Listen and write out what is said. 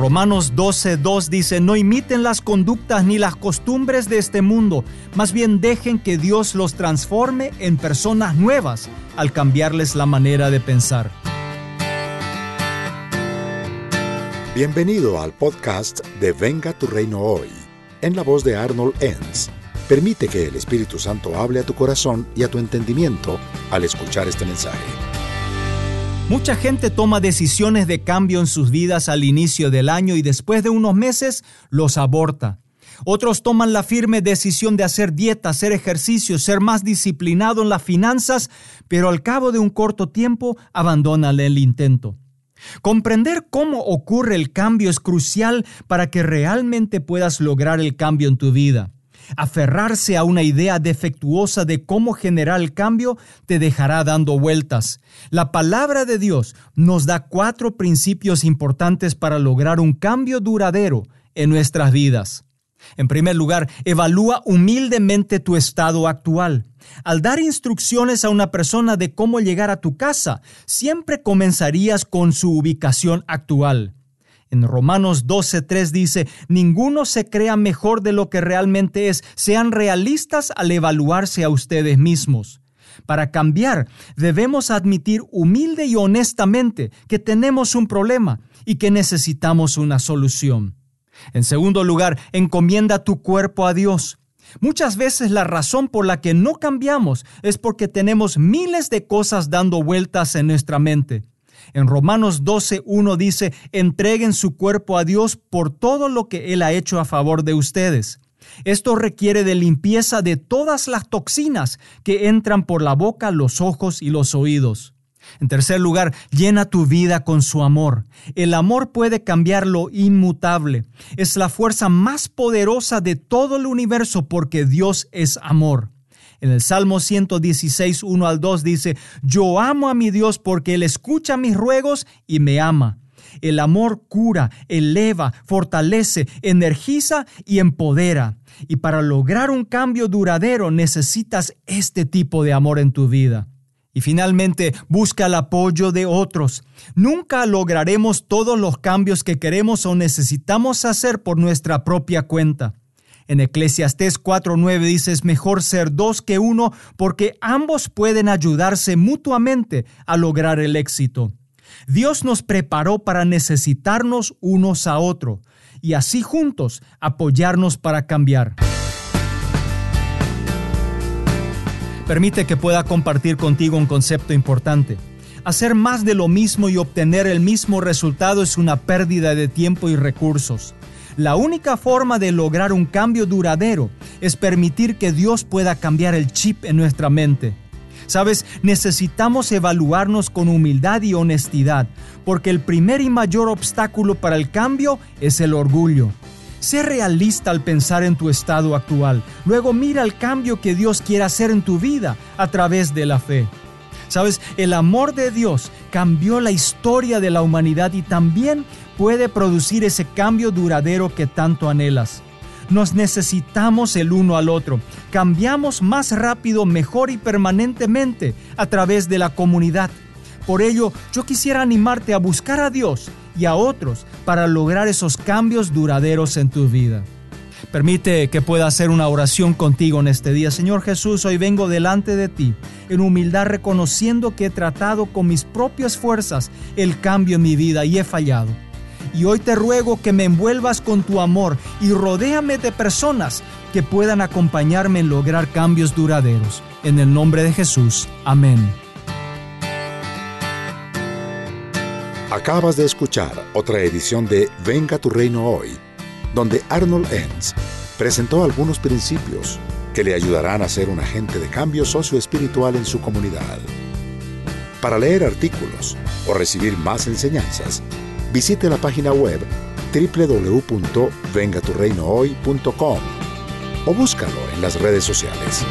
Romanos 12:2 dice, no imiten las conductas ni las costumbres de este mundo, más bien dejen que Dios los transforme en personas nuevas al cambiarles la manera de pensar. Bienvenido al podcast de Venga tu reino hoy, en la voz de Arnold Enns. Permite que el Espíritu Santo hable a tu corazón y a tu entendimiento al escuchar este mensaje. Mucha gente toma decisiones de cambio en sus vidas al inicio del año y después de unos meses los aborta. Otros toman la firme decisión de hacer dieta, hacer ejercicio, ser más disciplinado en las finanzas, pero al cabo de un corto tiempo abandonan el intento. Comprender cómo ocurre el cambio es crucial para que realmente puedas lograr el cambio en tu vida. Aferrarse a una idea defectuosa de cómo generar el cambio te dejará dando vueltas. La palabra de Dios nos da cuatro principios importantes para lograr un cambio duradero en nuestras vidas. En primer lugar, evalúa humildemente tu estado actual. Al dar instrucciones a una persona de cómo llegar a tu casa, siempre comenzarías con su ubicación actual. En Romanos 12.3 dice, ninguno se crea mejor de lo que realmente es. Sean realistas al evaluarse a ustedes mismos. Para cambiar, debemos admitir humilde y honestamente que tenemos un problema y que necesitamos una solución. En segundo lugar, encomienda tu cuerpo a Dios. Muchas veces la razón por la que no cambiamos es porque tenemos miles de cosas dando vueltas en nuestra mente. En Romanos 12, 1 dice, entreguen su cuerpo a Dios por todo lo que Él ha hecho a favor de ustedes. Esto requiere de limpieza de todas las toxinas que entran por la boca, los ojos y los oídos. En tercer lugar, llena tu vida con su amor. El amor puede cambiar lo inmutable. Es la fuerza más poderosa de todo el universo porque Dios es amor. En el Salmo 116, 1 al 2 dice, Yo amo a mi Dios porque Él escucha mis ruegos y me ama. El amor cura, eleva, fortalece, energiza y empodera. Y para lograr un cambio duradero necesitas este tipo de amor en tu vida. Y finalmente, busca el apoyo de otros. Nunca lograremos todos los cambios que queremos o necesitamos hacer por nuestra propia cuenta. En Eclesiastés 4:9 dice, es mejor ser dos que uno porque ambos pueden ayudarse mutuamente a lograr el éxito. Dios nos preparó para necesitarnos unos a otros y así juntos apoyarnos para cambiar. Permite que pueda compartir contigo un concepto importante. Hacer más de lo mismo y obtener el mismo resultado es una pérdida de tiempo y recursos. La única forma de lograr un cambio duradero es permitir que Dios pueda cambiar el chip en nuestra mente. Sabes, necesitamos evaluarnos con humildad y honestidad, porque el primer y mayor obstáculo para el cambio es el orgullo. Sé realista al pensar en tu estado actual. Luego mira el cambio que Dios quiere hacer en tu vida a través de la fe. Sabes, el amor de Dios cambió la historia de la humanidad y también puede producir ese cambio duradero que tanto anhelas. Nos necesitamos el uno al otro. Cambiamos más rápido, mejor y permanentemente a través de la comunidad. Por ello, yo quisiera animarte a buscar a Dios y a otros para lograr esos cambios duraderos en tu vida. Permite que pueda hacer una oración contigo en este día. Señor Jesús, hoy vengo delante de ti en humildad reconociendo que he tratado con mis propias fuerzas el cambio en mi vida y he fallado. Y hoy te ruego que me envuelvas con tu amor y rodéame de personas que puedan acompañarme en lograr cambios duraderos. En el nombre de Jesús. Amén. Acabas de escuchar otra edición de Venga tu reino hoy donde Arnold Enns presentó algunos principios que le ayudarán a ser un agente de cambio socioespiritual en su comunidad. Para leer artículos o recibir más enseñanzas, visite la página web www.vengaturreinohoy.com o búscalo en las redes sociales.